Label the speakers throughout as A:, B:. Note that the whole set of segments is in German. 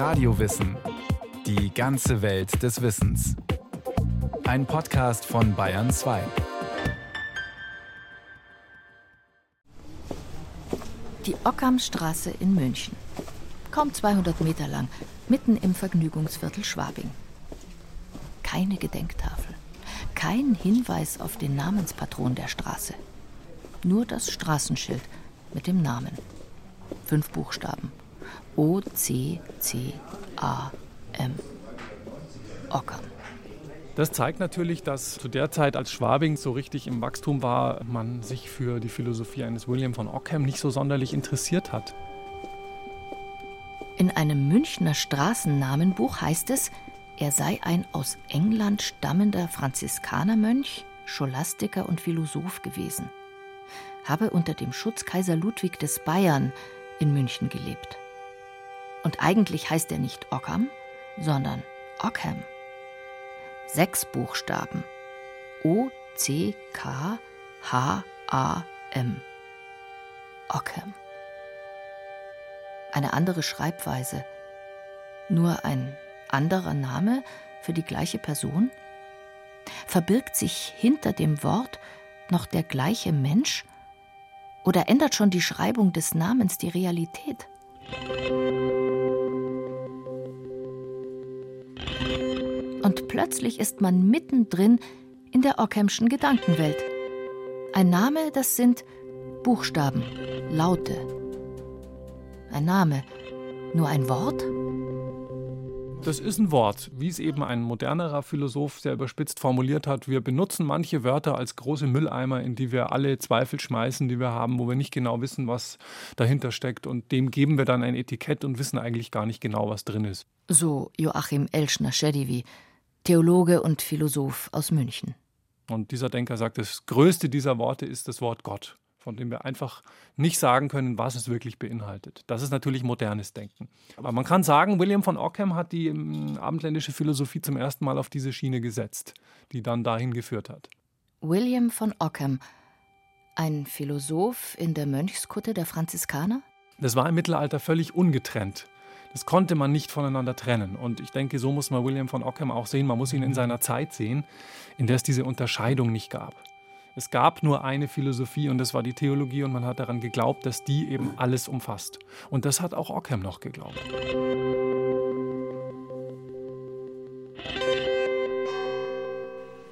A: Radiowissen. Die ganze Welt des Wissens. Ein Podcast von Bayern 2.
B: Die Ockhamstraße in München. Kaum 200 Meter lang, mitten im Vergnügungsviertel Schwabing. Keine Gedenktafel, kein Hinweis auf den Namenspatron der Straße. Nur das Straßenschild mit dem Namen. Fünf Buchstaben. O, C, C, A, M. Ockham.
C: Das zeigt natürlich, dass zu der Zeit, als Schwabing so richtig im Wachstum war, man sich für die Philosophie eines William von Ockham nicht so sonderlich interessiert hat.
B: In einem Münchner Straßennamenbuch heißt es, er sei ein aus England stammender Franziskanermönch, Scholastiker und Philosoph gewesen habe unter dem Schutz Kaiser Ludwig des Bayern in München gelebt. Und eigentlich heißt er nicht Ockham, sondern Ockham. Sechs Buchstaben. O, C, K, H, A, M. Ockham. Eine andere Schreibweise. Nur ein anderer Name für die gleiche Person? Verbirgt sich hinter dem Wort noch der gleiche Mensch oder ändert schon die Schreibung des Namens die Realität? Und plötzlich ist man mittendrin in der Ockhamschen Gedankenwelt. Ein Name, das sind Buchstaben, Laute. Ein Name, nur ein Wort?
C: Das ist ein Wort, wie es eben ein modernerer Philosoph sehr überspitzt formuliert hat. Wir benutzen manche Wörter als große Mülleimer, in die wir alle Zweifel schmeißen, die wir haben, wo wir nicht genau wissen, was dahinter steckt. Und dem geben wir dann ein Etikett und wissen eigentlich gar nicht genau, was drin ist.
B: So Joachim Elschner-Schedivi, Theologe und Philosoph aus München.
C: Und dieser Denker sagt, das größte dieser Worte ist das Wort Gott von dem wir einfach nicht sagen können, was es wirklich beinhaltet. Das ist natürlich modernes Denken. Aber man kann sagen, William von Ockham hat die ähm, abendländische Philosophie zum ersten Mal auf diese Schiene gesetzt, die dann dahin geführt hat.
B: William von Ockham, ein Philosoph in der Mönchskutte der Franziskaner?
C: Das war im Mittelalter völlig ungetrennt. Das konnte man nicht voneinander trennen. Und ich denke, so muss man William von Ockham auch sehen. Man muss ihn in seiner Zeit sehen, in der es diese Unterscheidung nicht gab. Es gab nur eine Philosophie und das war die Theologie und man hat daran geglaubt, dass die eben alles umfasst. Und das hat auch Ockham noch geglaubt.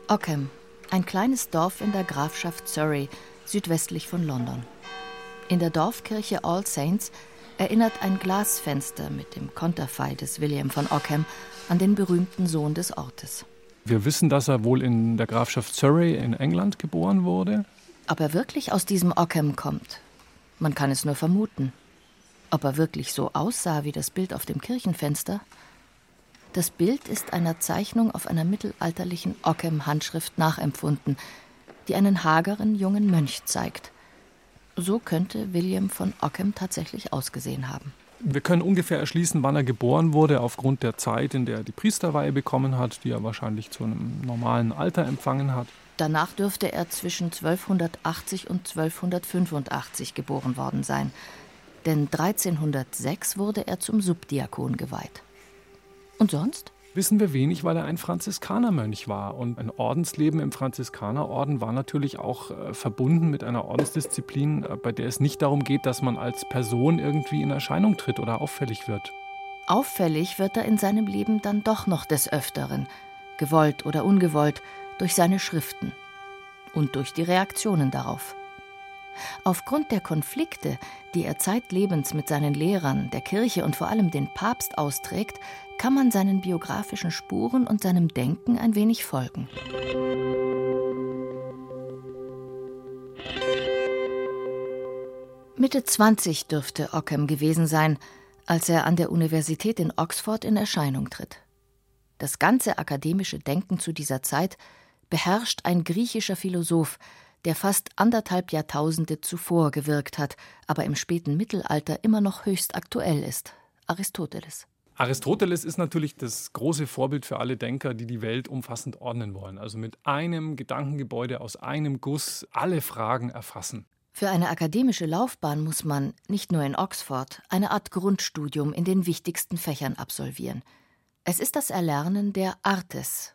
B: Ockham, ein kleines Dorf in der Grafschaft Surrey, südwestlich von London. In der Dorfkirche All Saints erinnert ein Glasfenster mit dem Konterfei des William von Ockham an den berühmten Sohn des Ortes.
C: Wir wissen, dass er wohl in der Grafschaft Surrey in England geboren wurde.
B: Ob er wirklich aus diesem Ockham kommt, man kann es nur vermuten. Ob er wirklich so aussah wie das Bild auf dem Kirchenfenster? Das Bild ist einer Zeichnung auf einer mittelalterlichen Ockham-Handschrift nachempfunden, die einen hageren jungen Mönch zeigt. So könnte William von Ockham tatsächlich ausgesehen haben.
C: Wir können ungefähr erschließen, wann er geboren wurde, aufgrund der Zeit, in der er die Priesterweihe bekommen hat, die er wahrscheinlich zu einem normalen Alter empfangen hat.
B: Danach dürfte er zwischen 1280 und 1285 geboren worden sein, denn 1306 wurde er zum Subdiakon geweiht. Und sonst?
C: Wissen wir wenig, weil er ein Franziskanermönch war. Und ein Ordensleben im Franziskanerorden war natürlich auch äh, verbunden mit einer Ordensdisziplin, äh, bei der es nicht darum geht, dass man als Person irgendwie in Erscheinung tritt oder auffällig wird.
B: Auffällig wird er in seinem Leben dann doch noch des Öfteren, gewollt oder ungewollt, durch seine Schriften und durch die Reaktionen darauf. Aufgrund der Konflikte, die er zeitlebens mit seinen Lehrern, der Kirche und vor allem den Papst austrägt, kann man seinen biografischen Spuren und seinem Denken ein wenig folgen. Mitte 20 dürfte Ockham gewesen sein, als er an der Universität in Oxford in Erscheinung tritt. Das ganze akademische Denken zu dieser Zeit beherrscht ein griechischer Philosoph, der fast anderthalb Jahrtausende zuvor gewirkt hat, aber im späten Mittelalter immer noch höchst aktuell ist, Aristoteles.
C: Aristoteles ist natürlich das große Vorbild für alle Denker, die die Welt umfassend ordnen wollen. Also mit einem Gedankengebäude aus einem Guss alle Fragen erfassen.
B: Für eine akademische Laufbahn muss man, nicht nur in Oxford, eine Art Grundstudium in den wichtigsten Fächern absolvieren. Es ist das Erlernen der Artes.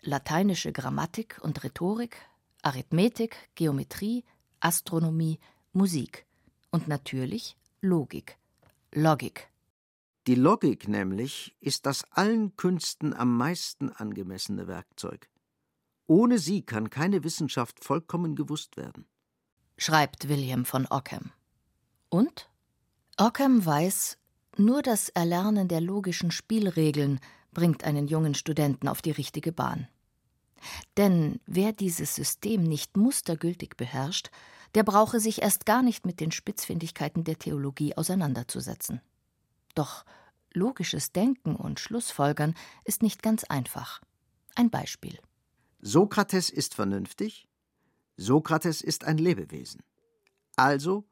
B: Lateinische Grammatik und Rhetorik, Arithmetik, Geometrie, Astronomie, Musik und natürlich Logik. Logik.
D: Die Logik nämlich ist das allen Künsten am meisten angemessene Werkzeug. Ohne sie kann keine Wissenschaft vollkommen gewusst werden
B: schreibt William von Ockham. Und? Ockham weiß, nur das Erlernen der logischen Spielregeln bringt einen jungen Studenten auf die richtige Bahn. Denn wer dieses System nicht mustergültig beherrscht, der brauche sich erst gar nicht mit den Spitzfindigkeiten der Theologie auseinanderzusetzen. Doch logisches Denken und Schlussfolgern ist nicht ganz einfach. Ein Beispiel.
D: Sokrates ist vernünftig, Sokrates ist ein Lebewesen. Also,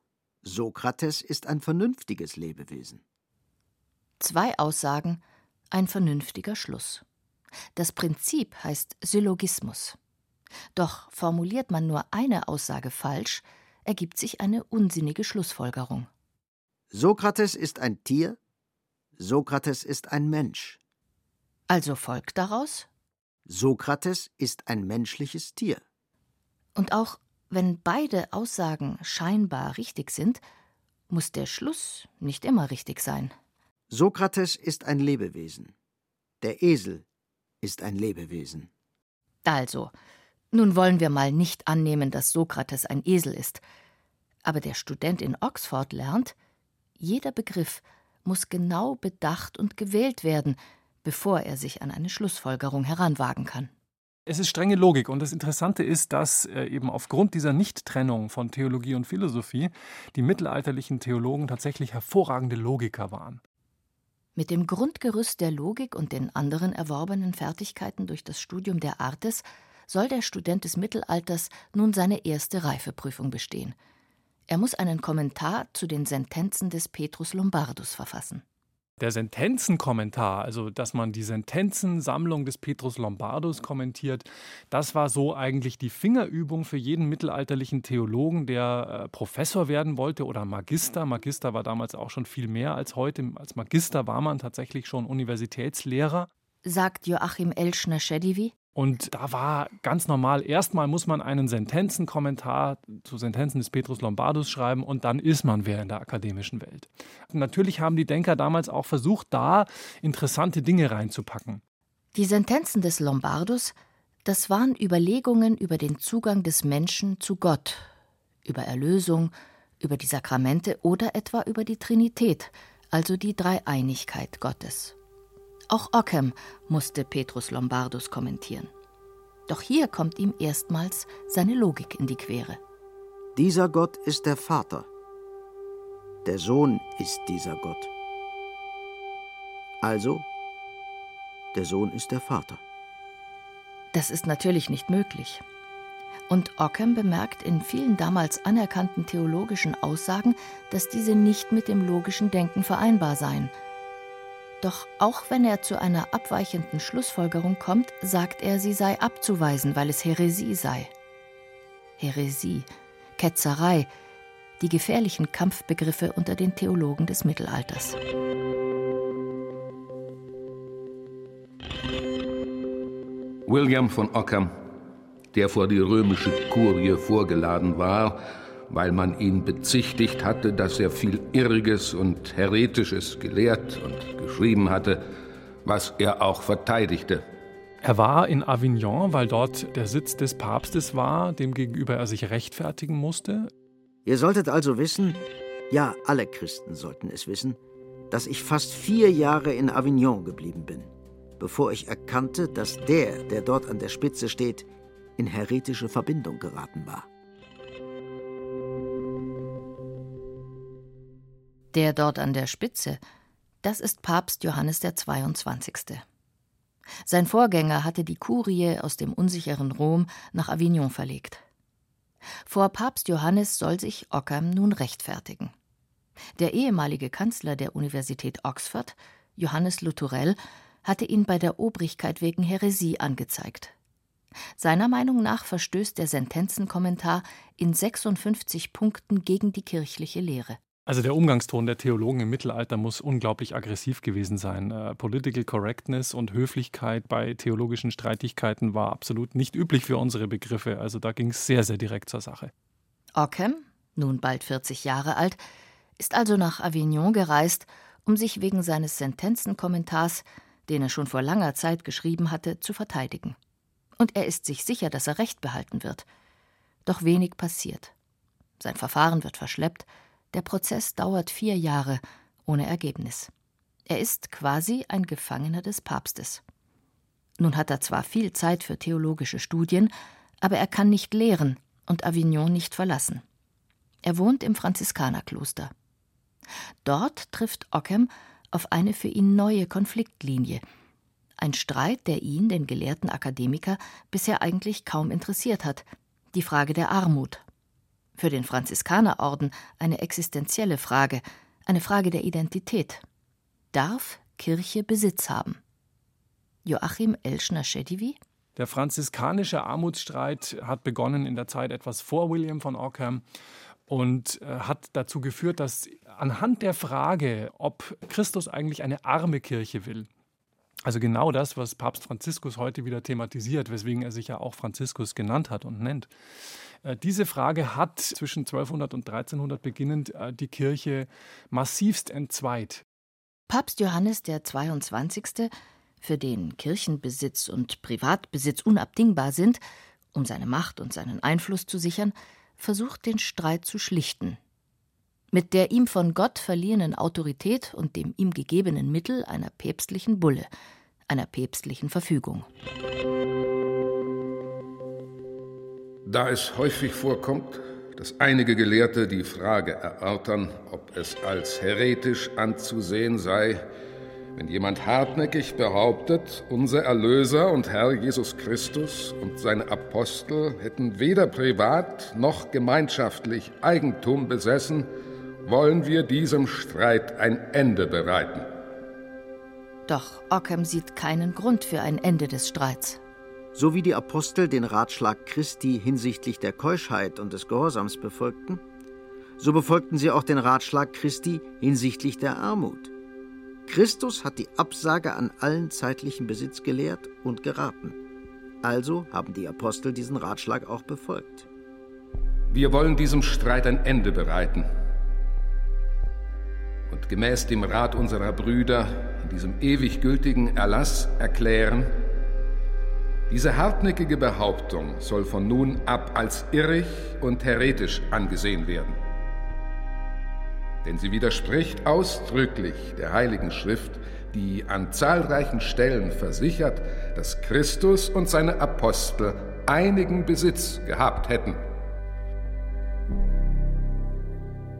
D: Sokrates ist ein vernünftiges Lebewesen.
B: Zwei Aussagen, ein vernünftiger Schluss. Das Prinzip heißt Syllogismus. Doch formuliert man nur eine Aussage falsch, ergibt sich eine unsinnige Schlussfolgerung.
D: Sokrates ist ein Tier, Sokrates ist ein Mensch.
B: Also folgt daraus?
D: Sokrates ist ein menschliches Tier.
B: Und auch wenn beide Aussagen scheinbar richtig sind, muss der Schluss nicht immer richtig sein.
D: Sokrates ist ein Lebewesen. Der Esel ist ein Lebewesen.
B: Also, nun wollen wir mal nicht annehmen, dass Sokrates ein Esel ist. Aber der Student in Oxford lernt, jeder Begriff muss genau bedacht und gewählt werden, bevor er sich an eine Schlussfolgerung heranwagen kann.
C: Es ist strenge Logik und das Interessante ist, dass äh, eben aufgrund dieser Nichttrennung von Theologie und Philosophie die mittelalterlichen Theologen tatsächlich hervorragende Logiker waren.
B: Mit dem Grundgerüst der Logik und den anderen erworbenen Fertigkeiten durch das Studium der Artes soll der Student des Mittelalters nun seine erste Reifeprüfung bestehen. Er muss einen Kommentar zu den Sentenzen des Petrus Lombardus verfassen.
C: Der Sentenzenkommentar, also dass man die Sentenzensammlung des Petrus Lombardus kommentiert, das war so eigentlich die Fingerübung für jeden mittelalterlichen Theologen, der äh, Professor werden wollte oder Magister. Magister war damals auch schon viel mehr als heute. Als Magister war man tatsächlich schon Universitätslehrer.
B: Sagt Joachim Elschner-Schedivi.
C: Und da war ganz normal, erstmal muss man einen Sentenzenkommentar zu Sentenzen des Petrus Lombardus schreiben und dann ist man wer in der akademischen Welt. Natürlich haben die Denker damals auch versucht, da interessante Dinge reinzupacken.
B: Die Sentenzen des Lombardus, das waren Überlegungen über den Zugang des Menschen zu Gott, über Erlösung, über die Sakramente oder etwa über die Trinität, also die Dreieinigkeit Gottes. Auch Ockham musste Petrus Lombardus kommentieren. Doch hier kommt ihm erstmals seine Logik in die Quere.
D: Dieser Gott ist der Vater. Der Sohn ist dieser Gott. Also, der Sohn ist der Vater.
B: Das ist natürlich nicht möglich. Und Ockham bemerkt in vielen damals anerkannten theologischen Aussagen, dass diese nicht mit dem logischen Denken vereinbar seien – doch auch wenn er zu einer abweichenden Schlussfolgerung kommt, sagt er, sie sei abzuweisen, weil es Häresie sei. Häresie, Ketzerei, die gefährlichen Kampfbegriffe unter den Theologen des Mittelalters.
E: William von Ockham, der vor die römische Kurie vorgeladen war, weil man ihn bezichtigt hatte, dass er viel Irriges und Heretisches gelehrt und geschrieben hatte, was er auch verteidigte.
C: Er war in Avignon, weil dort der Sitz des Papstes war, demgegenüber er sich rechtfertigen musste.
D: Ihr solltet also wissen, ja, alle Christen sollten es wissen, dass ich fast vier Jahre in Avignon geblieben bin, bevor ich erkannte, dass der, der dort an der Spitze steht, in heretische Verbindung geraten war.
B: Der dort an der Spitze, das ist Papst Johannes der 22. Sein Vorgänger hatte die Kurie aus dem unsicheren Rom nach Avignon verlegt. Vor Papst Johannes soll sich Ockham nun rechtfertigen. Der ehemalige Kanzler der Universität Oxford, Johannes Lutherell, hatte ihn bei der Obrigkeit wegen Häresie angezeigt. Seiner Meinung nach verstößt der Sentenzenkommentar in 56 Punkten gegen die kirchliche Lehre.
C: Also der Umgangston der Theologen im Mittelalter muss unglaublich aggressiv gewesen sein. Äh, Political Correctness und Höflichkeit bei theologischen Streitigkeiten war absolut nicht üblich für unsere Begriffe. Also da ging es sehr, sehr direkt zur Sache.
B: Ockham, nun bald 40 Jahre alt, ist also nach Avignon gereist, um sich wegen seines Sentenzenkommentars, den er schon vor langer Zeit geschrieben hatte, zu verteidigen. Und er ist sich sicher, dass er Recht behalten wird. Doch wenig passiert. Sein Verfahren wird verschleppt, der Prozess dauert vier Jahre ohne Ergebnis. Er ist quasi ein Gefangener des Papstes. Nun hat er zwar viel Zeit für theologische Studien, aber er kann nicht lehren und Avignon nicht verlassen. Er wohnt im Franziskanerkloster. Dort trifft Ockham auf eine für ihn neue Konfliktlinie. Ein Streit, der ihn, den gelehrten Akademiker, bisher eigentlich kaum interessiert hat. Die Frage der Armut für den Franziskanerorden eine existenzielle Frage, eine Frage der Identität. Darf Kirche Besitz haben? Joachim Elschner-Schedivi?
C: Der franziskanische Armutsstreit hat begonnen in der Zeit etwas vor William von Ockham und äh, hat dazu geführt, dass anhand der Frage, ob Christus eigentlich eine arme Kirche will, also genau das, was Papst Franziskus heute wieder thematisiert, weswegen er sich ja auch Franziskus genannt hat und nennt, äh, diese Frage hat zwischen 1200 und 1300 beginnend äh, die Kirche massivst entzweit.
B: Papst Johannes der 22., für den Kirchenbesitz und Privatbesitz unabdingbar sind, um seine Macht und seinen Einfluss zu sichern, versucht den Streit zu schlichten. Mit der ihm von Gott verliehenen Autorität und dem ihm gegebenen Mittel einer päpstlichen Bulle, einer päpstlichen Verfügung.
E: Da es häufig vorkommt, dass einige Gelehrte die Frage erörtern, ob es als heretisch anzusehen sei, wenn jemand hartnäckig behauptet, unser Erlöser und Herr Jesus Christus und seine Apostel hätten weder privat noch gemeinschaftlich Eigentum besessen, wollen wir diesem Streit ein Ende bereiten.
B: Doch Ockham sieht keinen Grund für ein Ende des Streits.
D: So wie die Apostel den Ratschlag Christi hinsichtlich der Keuschheit und des Gehorsams befolgten, so befolgten sie auch den Ratschlag Christi hinsichtlich der Armut. Christus hat die Absage an allen zeitlichen Besitz gelehrt und geraten. Also haben die Apostel diesen Ratschlag auch befolgt.
E: Wir wollen diesem Streit ein Ende bereiten und gemäß dem Rat unserer Brüder in diesem ewig gültigen Erlass erklären, diese hartnäckige Behauptung soll von nun ab als irrig und heretisch angesehen werden. Denn sie widerspricht ausdrücklich der Heiligen Schrift, die an zahlreichen Stellen versichert, dass Christus und seine Apostel einigen Besitz gehabt hätten.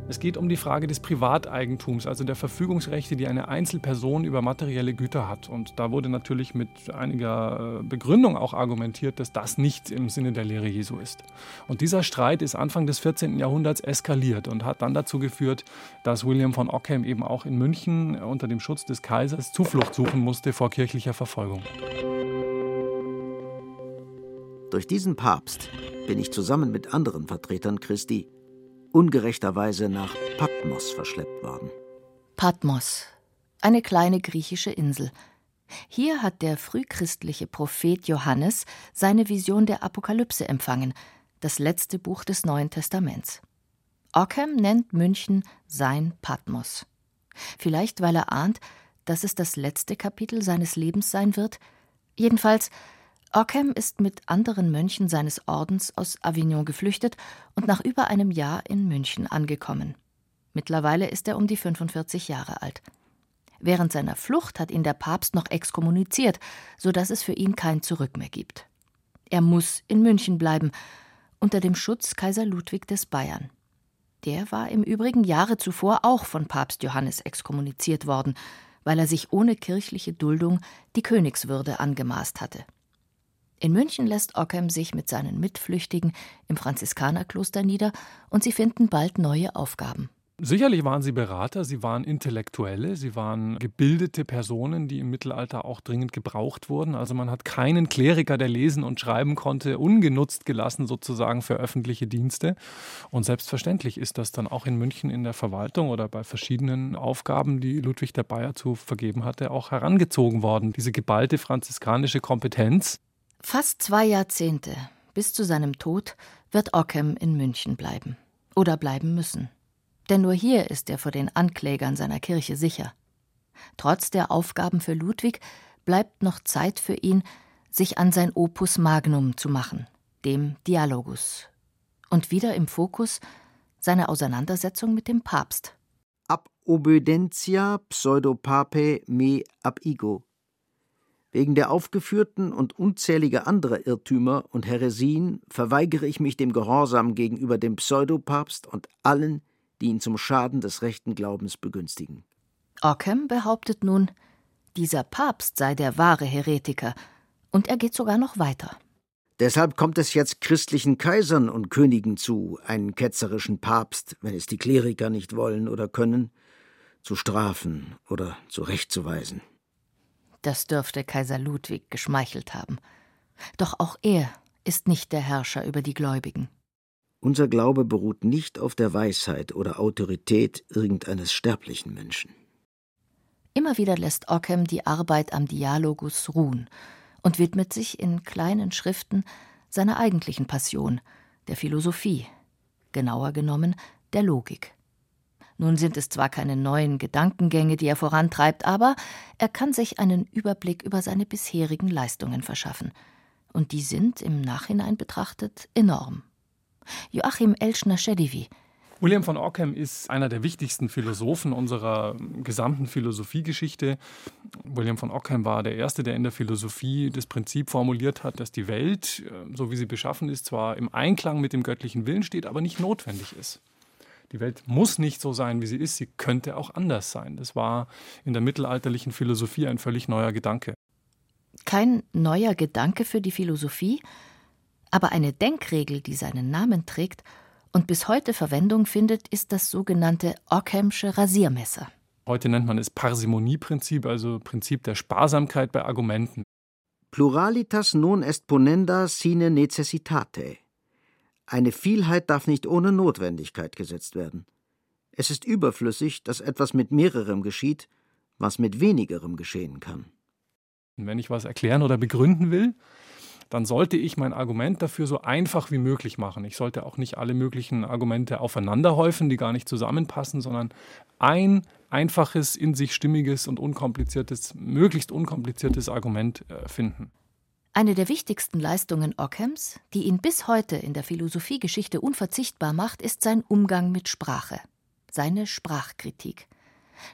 C: Es geht um die Frage des Privateigentums, also der Verfügungsrechte, die eine Einzelperson über materielle Güter hat. Und da wurde natürlich mit einiger äh, Begründung auch argumentiert, dass das nicht im Sinne der Lehre Jesu ist. Und dieser Streit ist Anfang des 14. Jahrhunderts eskaliert und hat dann dazu geführt, dass William von Ockham eben auch in München unter dem Schutz des Kaisers Zuflucht suchen musste vor kirchlicher Verfolgung.
D: Durch diesen Papst bin ich zusammen mit anderen Vertretern Christi ungerechterweise nach Patmos verschleppt worden.
B: Patmos, eine kleine griechische Insel. Hier hat der frühchristliche Prophet Johannes seine Vision der Apokalypse empfangen, das letzte Buch des Neuen Testaments. Ockham nennt München sein Patmos. Vielleicht, weil er ahnt, dass es das letzte Kapitel seines Lebens sein wird. Jedenfalls Ockham ist mit anderen Mönchen seines Ordens aus Avignon geflüchtet und nach über einem Jahr in München angekommen. Mittlerweile ist er um die 45 Jahre alt. Während seiner Flucht hat ihn der Papst noch exkommuniziert, so dass es für ihn kein Zurück mehr gibt. Er muss in München bleiben, unter dem Schutz Kaiser Ludwig des Bayern. Der war im Übrigen Jahre zuvor auch von Papst Johannes exkommuniziert worden, weil er sich ohne kirchliche Duldung die Königswürde angemaßt hatte. In München lässt Ockham sich mit seinen Mitflüchtigen im Franziskanerkloster nieder und sie finden bald neue Aufgaben.
C: Sicherlich waren sie Berater, sie waren Intellektuelle, sie waren gebildete Personen, die im Mittelalter auch dringend gebraucht wurden. Also man hat keinen Kleriker, der lesen und schreiben konnte, ungenutzt gelassen sozusagen für öffentliche Dienste. Und selbstverständlich ist das dann auch in München in der Verwaltung oder bei verschiedenen Aufgaben, die Ludwig der Bayer zu vergeben hatte, auch herangezogen worden. Diese geballte franziskanische Kompetenz.
B: Fast zwei Jahrzehnte bis zu seinem Tod wird Ockham in München bleiben. Oder bleiben müssen denn nur hier ist er vor den Anklägern seiner Kirche sicher. Trotz der Aufgaben für Ludwig bleibt noch Zeit für ihn, sich an sein Opus Magnum zu machen, dem Dialogus. Und wieder im Fokus seine Auseinandersetzung mit dem Papst.
D: Ab obedientia pseudopape me ab ego. Wegen der aufgeführten und unzähliger anderer Irrtümer und Häresien verweigere ich mich dem Gehorsam gegenüber dem Pseudopapst und allen, die ihn zum Schaden des rechten Glaubens begünstigen.
B: Ockham behauptet nun, dieser Papst sei der wahre Heretiker, und er geht sogar noch weiter.
D: Deshalb kommt es jetzt christlichen Kaisern und Königen zu, einen ketzerischen Papst, wenn es die Kleriker nicht wollen oder können, zu strafen oder zurechtzuweisen.
B: Das dürfte Kaiser Ludwig geschmeichelt haben. Doch auch er ist nicht der Herrscher über die Gläubigen.
D: Unser Glaube beruht nicht auf der Weisheit oder Autorität irgendeines sterblichen Menschen.
B: Immer wieder lässt Ockham die Arbeit am Dialogus ruhen und widmet sich in kleinen Schriften seiner eigentlichen Passion, der Philosophie, genauer genommen der Logik. Nun sind es zwar keine neuen Gedankengänge, die er vorantreibt, aber er kann sich einen Überblick über seine bisherigen Leistungen verschaffen. Und die sind im Nachhinein betrachtet enorm. Joachim Elschner-Schedivi.
C: William von Ockham ist einer der wichtigsten Philosophen unserer gesamten Philosophiegeschichte. William von Ockham war der Erste, der in der Philosophie das Prinzip formuliert hat, dass die Welt, äh, so wie sie beschaffen ist, zwar im Einklang mit dem göttlichen Willen steht, aber nicht notwendig ist. Die Welt muss nicht so sein, wie sie ist, sie könnte auch anders sein. Das war in der mittelalterlichen Philosophie ein völlig neuer Gedanke.
B: Kein neuer Gedanke für die Philosophie, aber eine Denkregel, die seinen Namen trägt und bis heute Verwendung findet, ist das sogenannte Ockhamsche Rasiermesser.
C: Heute nennt man es Parsimonieprinzip, also Prinzip der Sparsamkeit bei Argumenten.
D: Pluralitas non est ponenda sine necessitate. Eine Vielheit darf nicht ohne Notwendigkeit gesetzt werden. Es ist überflüssig, dass etwas mit mehrerem geschieht, was mit wenigerem geschehen kann.
C: Wenn ich was erklären oder begründen will, dann sollte ich mein Argument dafür so einfach wie möglich machen. Ich sollte auch nicht alle möglichen Argumente aufeinander häufen, die gar nicht zusammenpassen, sondern ein einfaches, in sich stimmiges und unkompliziertes, möglichst unkompliziertes Argument äh, finden.
B: Eine der wichtigsten Leistungen Ockhams, die ihn bis heute in der Philosophiegeschichte unverzichtbar macht, ist sein Umgang mit Sprache, seine Sprachkritik.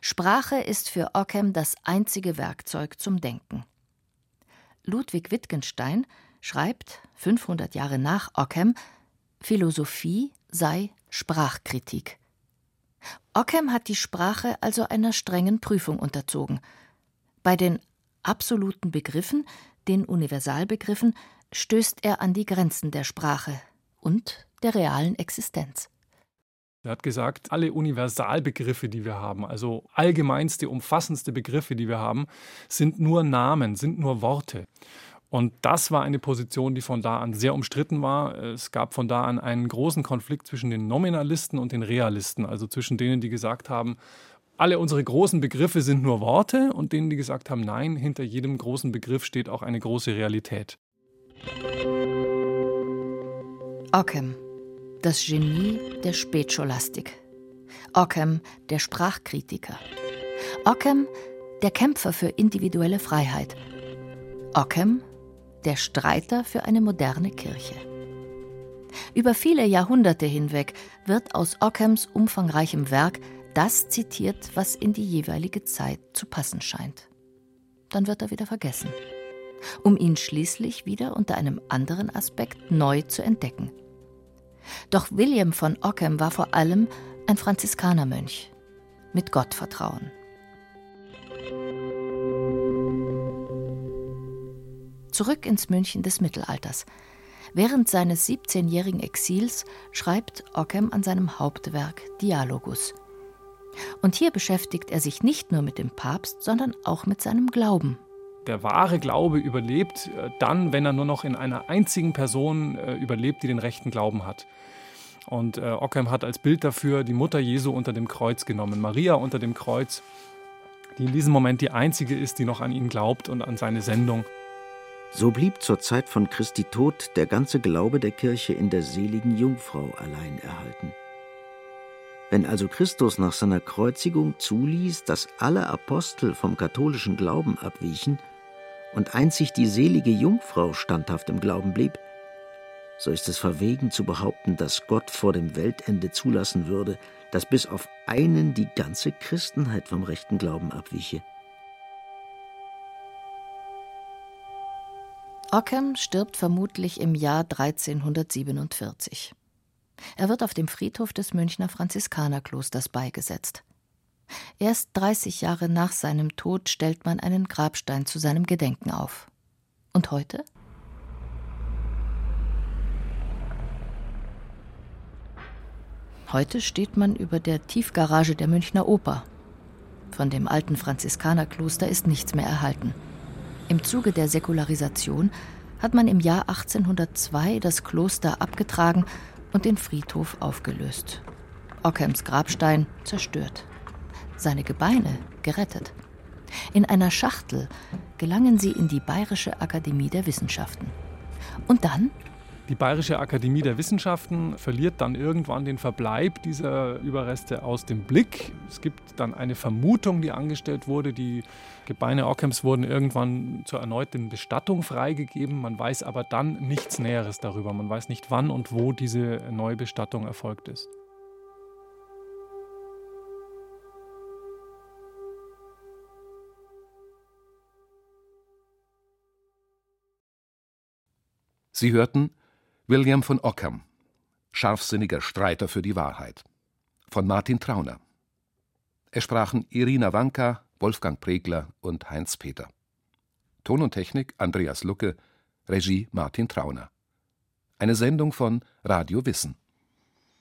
B: Sprache ist für Ockham das einzige Werkzeug zum Denken. Ludwig Wittgenstein schreibt 500 Jahre nach Ockham, Philosophie sei Sprachkritik. Ockham hat die Sprache also einer strengen Prüfung unterzogen. Bei den absoluten Begriffen, den Universalbegriffen, stößt er an die Grenzen der Sprache und der realen Existenz.
C: Er hat gesagt, alle Universalbegriffe, die wir haben, also allgemeinste, umfassendste Begriffe, die wir haben, sind nur Namen, sind nur Worte. Und das war eine Position, die von da an sehr umstritten war. Es gab von da an einen großen Konflikt zwischen den Nominalisten und den Realisten, also zwischen denen, die gesagt haben, alle unsere großen Begriffe sind nur Worte und denen, die gesagt haben, nein, hinter jedem großen Begriff steht auch eine große Realität.
B: Ockham, das Genie der Spätscholastik. Ockham, der Sprachkritiker. Ockham, der Kämpfer für individuelle Freiheit. Ockham, der Streiter für eine moderne Kirche. Über viele Jahrhunderte hinweg wird aus Ockhams umfangreichem Werk das zitiert, was in die jeweilige Zeit zu passen scheint. Dann wird er wieder vergessen, um ihn schließlich wieder unter einem anderen Aspekt neu zu entdecken. Doch William von Ockham war vor allem ein Franziskanermönch mit Gottvertrauen. Zurück ins München des Mittelalters. Während seines 17-jährigen Exils schreibt Ockham an seinem Hauptwerk Dialogus. Und hier beschäftigt er sich nicht nur mit dem Papst, sondern auch mit seinem Glauben.
C: Der wahre Glaube überlebt äh, dann, wenn er nur noch in einer einzigen Person äh, überlebt, die den rechten Glauben hat. Und äh, Ockham hat als Bild dafür die Mutter Jesu unter dem Kreuz genommen, Maria unter dem Kreuz, die in diesem Moment die einzige ist, die noch an ihn glaubt und an seine Sendung.
D: So blieb zur Zeit von Christi Tod der ganze Glaube der Kirche in der seligen Jungfrau allein erhalten. Wenn also Christus nach seiner Kreuzigung zuließ, dass alle Apostel vom katholischen Glauben abwichen und einzig die selige Jungfrau standhaft im Glauben blieb, so ist es verwegen zu behaupten, dass Gott vor dem Weltende zulassen würde, dass bis auf einen die ganze Christenheit vom rechten Glauben abwiche.
B: Ockham stirbt vermutlich im Jahr 1347. Er wird auf dem Friedhof des Münchner Franziskanerklosters beigesetzt. Erst 30 Jahre nach seinem Tod stellt man einen Grabstein zu seinem Gedenken auf. Und heute? Heute steht man über der Tiefgarage der Münchner Oper. Von dem alten Franziskanerkloster ist nichts mehr erhalten. Im Zuge der Säkularisation hat man im Jahr 1802 das Kloster abgetragen und den Friedhof aufgelöst. Ockhams Grabstein zerstört. Seine Gebeine gerettet. In einer Schachtel gelangen sie in die Bayerische Akademie der Wissenschaften. Und dann
C: die Bayerische Akademie der Wissenschaften verliert dann irgendwann den Verbleib dieser Überreste aus dem Blick. Es gibt dann eine Vermutung, die angestellt wurde. Die Gebeine Ockhams wurden irgendwann zur erneuten Bestattung freigegeben. Man weiß aber dann nichts Näheres darüber. Man weiß nicht, wann und wo diese neue Bestattung erfolgt ist.
E: Sie hörten William von Ockham, scharfsinniger Streiter für die Wahrheit, von Martin Trauner. Es sprachen Irina Wanka, Wolfgang Pregler und Heinz Peter. Ton und Technik Andreas Lucke, Regie Martin Trauner. Eine Sendung von Radio Wissen.